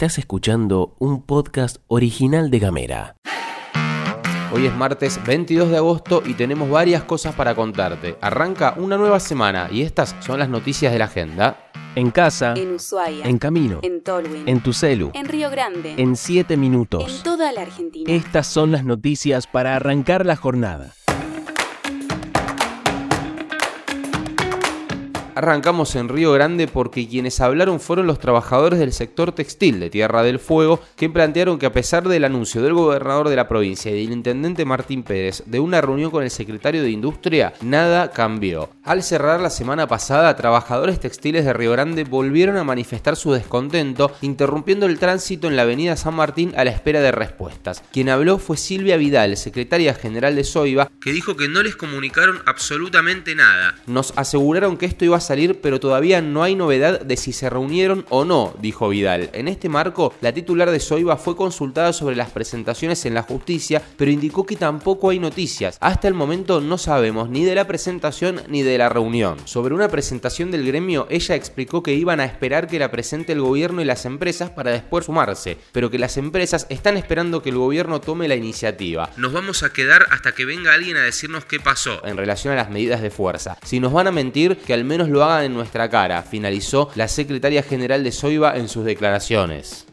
Estás escuchando un podcast original de Gamera. Hoy es martes 22 de agosto y tenemos varias cosas para contarte. Arranca una nueva semana y estas son las noticias de la agenda. En casa, En Ushuaia. en camino, En Tolwyn. en tu celu, En Río Grande. en 7 En minutos. toda la Argentina. Estas son las noticias para arrancar la jornada. Arrancamos en Río Grande porque quienes hablaron fueron los trabajadores del sector textil de Tierra del Fuego, que plantearon que a pesar del anuncio del gobernador de la provincia y del intendente Martín Pérez de una reunión con el secretario de Industria, nada cambió. Al cerrar la semana pasada, trabajadores textiles de Río Grande volvieron a manifestar su descontento, interrumpiendo el tránsito en la avenida San Martín a la espera de respuestas. Quien habló fue Silvia Vidal, secretaria general de Soiva, que dijo que no les comunicaron absolutamente nada. Nos aseguraron que esto iba salir, pero todavía no hay novedad de si se reunieron o no, dijo Vidal. En este marco, la titular de Soiva fue consultada sobre las presentaciones en la justicia, pero indicó que tampoco hay noticias. Hasta el momento no sabemos ni de la presentación ni de la reunión. Sobre una presentación del gremio, ella explicó que iban a esperar que la presente el gobierno y las empresas para después sumarse, pero que las empresas están esperando que el gobierno tome la iniciativa. Nos vamos a quedar hasta que venga alguien a decirnos qué pasó en relación a las medidas de fuerza. Si nos van a mentir, que al menos lo hagan en nuestra cara, finalizó la secretaria general de Soiva en sus declaraciones.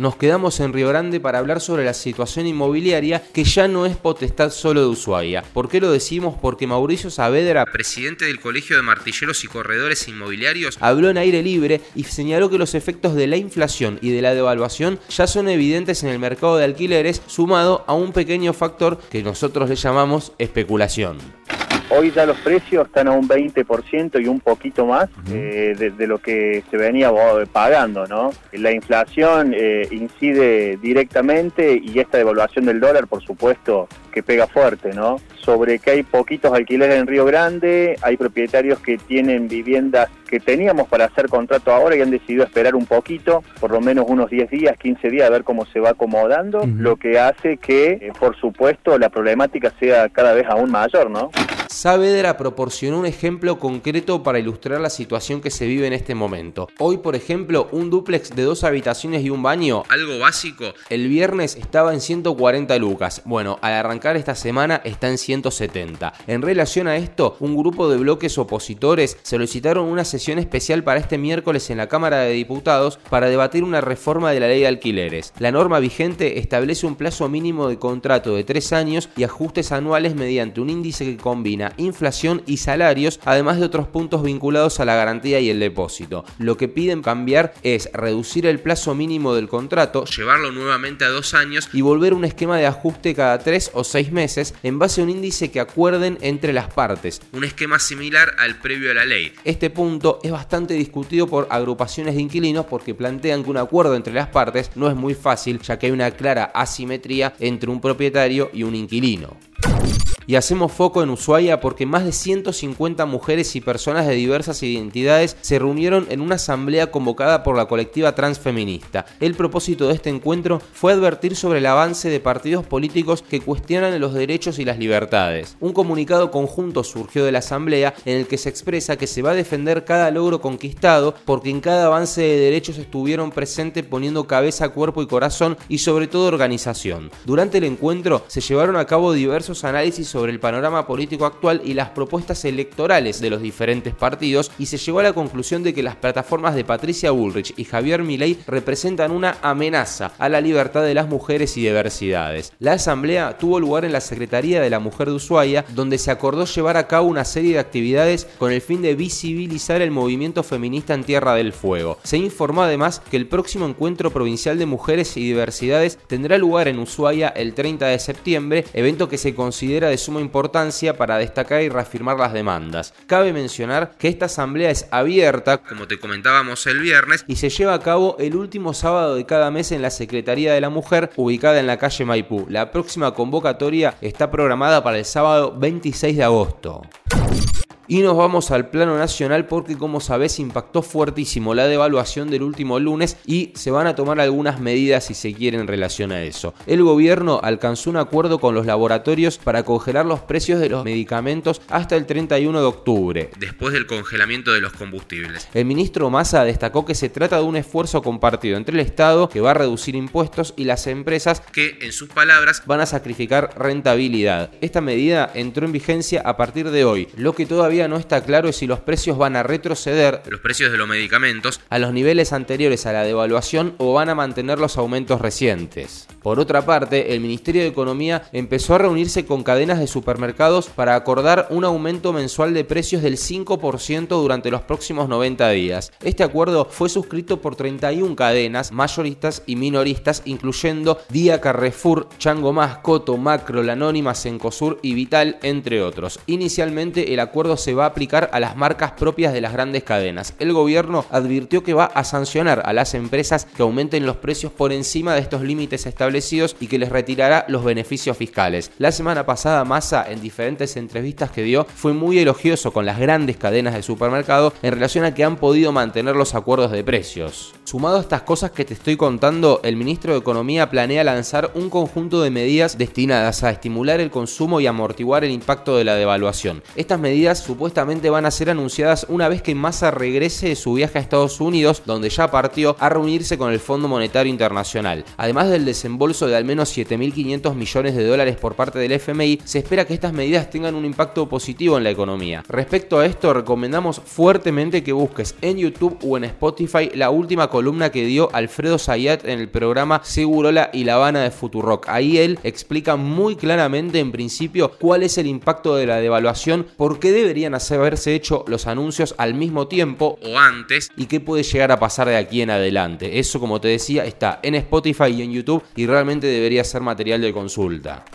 Nos quedamos en Río Grande para hablar sobre la situación inmobiliaria que ya no es potestad solo de Ushuaia. ¿Por qué lo decimos? Porque Mauricio Saavedra, presidente del Colegio de Martilleros y Corredores Inmobiliarios, habló en aire libre y señaló que los efectos de la inflación y de la devaluación ya son evidentes en el mercado de alquileres, sumado a un pequeño factor que nosotros le llamamos especulación. Hoy ya los precios están a un 20% y un poquito más eh, de, de lo que se venía pagando, ¿no? La inflación eh, incide directamente y esta devaluación del dólar, por supuesto, que pega fuerte, ¿no? Sobre que hay poquitos alquileres en Río Grande, hay propietarios que tienen viviendas que teníamos para hacer contrato ahora y han decidido esperar un poquito, por lo menos unos 10 días, 15 días, a ver cómo se va acomodando, lo que hace que, eh, por supuesto, la problemática sea cada vez aún mayor, ¿no? Saavedra proporcionó un ejemplo concreto para ilustrar la situación que se vive en este momento. Hoy, por ejemplo, un dúplex de dos habitaciones y un baño, algo básico, el viernes estaba en 140 lucas. Bueno, al arrancar esta semana está en 170. En relación a esto, un grupo de bloques opositores solicitaron una sesión especial para este miércoles en la Cámara de Diputados para debatir una reforma de la ley de alquileres. La norma vigente establece un plazo mínimo de contrato de tres años y ajustes anuales mediante un índice que combina inflación y salarios, además de otros puntos vinculados a la garantía y el depósito. Lo que piden cambiar es reducir el plazo mínimo del contrato, llevarlo nuevamente a dos años y volver a un esquema de ajuste cada tres o seis meses en base a un índice que acuerden entre las partes, un esquema similar al previo a la ley. Este punto es bastante discutido por agrupaciones de inquilinos porque plantean que un acuerdo entre las partes no es muy fácil ya que hay una clara asimetría entre un propietario y un inquilino. Y hacemos foco en Ushuaia porque más de 150 mujeres y personas de diversas identidades se reunieron en una asamblea convocada por la colectiva transfeminista. El propósito de este encuentro fue advertir sobre el avance de partidos políticos que cuestionan los derechos y las libertades. Un comunicado conjunto surgió de la asamblea en el que se expresa que se va a defender cada logro conquistado porque en cada avance de derechos estuvieron presentes poniendo cabeza, cuerpo y corazón y sobre todo organización. Durante el encuentro se llevaron a cabo diversos análisis sobre el panorama político actual y las propuestas electorales de los diferentes partidos y se llegó a la conclusión de que las plataformas de Patricia Bullrich y Javier Milei representan una amenaza a la libertad de las mujeres y diversidades. La asamblea tuvo lugar en la Secretaría de la Mujer de Ushuaia, donde se acordó llevar a cabo una serie de actividades con el fin de visibilizar el movimiento feminista en Tierra del Fuego. Se informó además que el próximo encuentro provincial de mujeres y diversidades tendrá lugar en Ushuaia el 30 de septiembre, evento que se considera de suma importancia para destacar y reafirmar las demandas. Cabe mencionar que esta asamblea es abierta, como te comentábamos el viernes, y se lleva a cabo el último sábado de cada mes en la Secretaría de la Mujer, ubicada en la calle Maipú. La próxima convocatoria está programada para el sábado 26 de agosto. Y nos vamos al plano nacional porque como sabés impactó fuertísimo la devaluación del último lunes y se van a tomar algunas medidas si se quiere en relación a eso. El gobierno alcanzó un acuerdo con los laboratorios para congelar los precios de los medicamentos hasta el 31 de octubre, después del congelamiento de los combustibles. El ministro Massa destacó que se trata de un esfuerzo compartido entre el Estado que va a reducir impuestos y las empresas que, en sus palabras, van a sacrificar rentabilidad. Esta medida entró en vigencia a partir de hoy, lo que todavía no está claro es si los precios van a retroceder, los precios de los medicamentos, a los niveles anteriores a la devaluación o van a mantener los aumentos recientes. Por otra parte, el Ministerio de Economía empezó a reunirse con cadenas de supermercados para acordar un aumento mensual de precios del 5% durante los próximos 90 días. Este acuerdo fue suscrito por 31 cadenas, mayoristas y minoristas, incluyendo Día Carrefour, Chango Más, Coto, Macro, La Anónima, Cencosur y Vital, entre otros. Inicialmente el acuerdo se va a aplicar a las marcas propias de las grandes cadenas. El gobierno advirtió que va a sancionar a las empresas que aumenten los precios por encima de estos límites establecidos y que les retirará los beneficios fiscales. La semana pasada Massa en diferentes entrevistas que dio fue muy elogioso con las grandes cadenas de supermercado en relación a que han podido mantener los acuerdos de precios. Sumado a estas cosas que te estoy contando, el ministro de Economía planea lanzar un conjunto de medidas destinadas a estimular el consumo y amortiguar el impacto de la devaluación. Estas medidas supuestamente van a ser anunciadas una vez que Massa regrese de su viaje a Estados Unidos, donde ya partió a reunirse con el Fondo Monetario Internacional. Además del desembolso de al menos 7.500 millones de dólares por parte del FMI, se espera que estas medidas tengan un impacto positivo en la economía. Respecto a esto, recomendamos fuertemente que busques en YouTube o en Spotify la última columna que dio Alfredo Zayat en el programa Segurola y La Habana de Futurock. Ahí él explica muy claramente en principio cuál es el impacto de la devaluación, por qué debería haberse hecho los anuncios al mismo tiempo o antes y qué puede llegar a pasar de aquí en adelante. Eso, como te decía, está en Spotify y en YouTube y realmente debería ser material de consulta.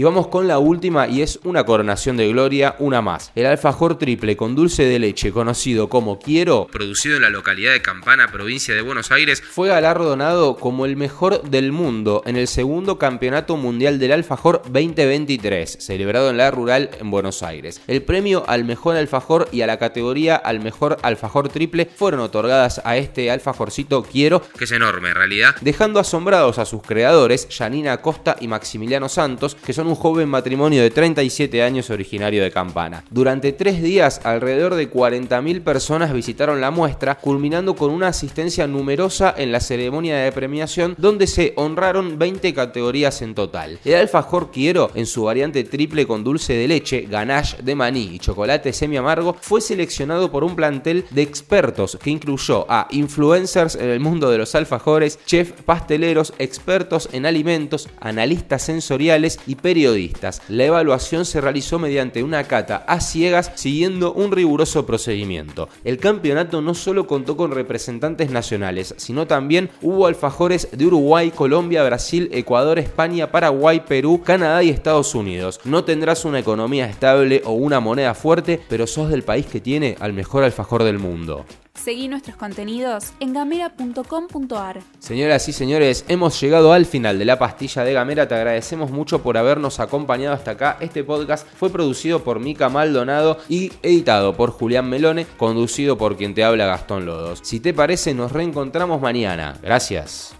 Y vamos con la última y es una coronación de gloria, una más. El alfajor triple con dulce de leche, conocido como Quiero, producido en la localidad de Campana, provincia de Buenos Aires, fue galardonado como el mejor del mundo en el segundo Campeonato Mundial del Alfajor 2023, celebrado en la rural en Buenos Aires. El premio al mejor alfajor y a la categoría al mejor alfajor triple fueron otorgadas a este alfajorcito Quiero, que es enorme en realidad, dejando asombrados a sus creadores, Janina Costa y Maximiliano Santos, que son un joven matrimonio de 37 años originario de Campana. Durante tres días, alrededor de 40.000 personas visitaron la muestra, culminando con una asistencia numerosa en la ceremonia de premiación, donde se honraron 20 categorías en total. El alfajor quiero, en su variante triple con dulce de leche, ganache de maní y chocolate semi amargo, fue seleccionado por un plantel de expertos que incluyó a influencers en el mundo de los alfajores, chefs, pasteleros, expertos en alimentos, analistas sensoriales y periodistas. La evaluación se realizó mediante una cata a ciegas siguiendo un riguroso procedimiento. El campeonato no solo contó con representantes nacionales, sino también hubo alfajores de Uruguay, Colombia, Brasil, Ecuador, España, Paraguay, Perú, Canadá y Estados Unidos. No tendrás una economía estable o una moneda fuerte, pero sos del país que tiene al mejor alfajor del mundo. Seguí nuestros contenidos en gamera.com.ar. Señoras y señores, hemos llegado al final de la pastilla de Gamera. Te agradecemos mucho por habernos acompañado hasta acá. Este podcast fue producido por Mica Maldonado y editado por Julián Melone, conducido por quien te habla Gastón Lodos. Si te parece, nos reencontramos mañana. Gracias.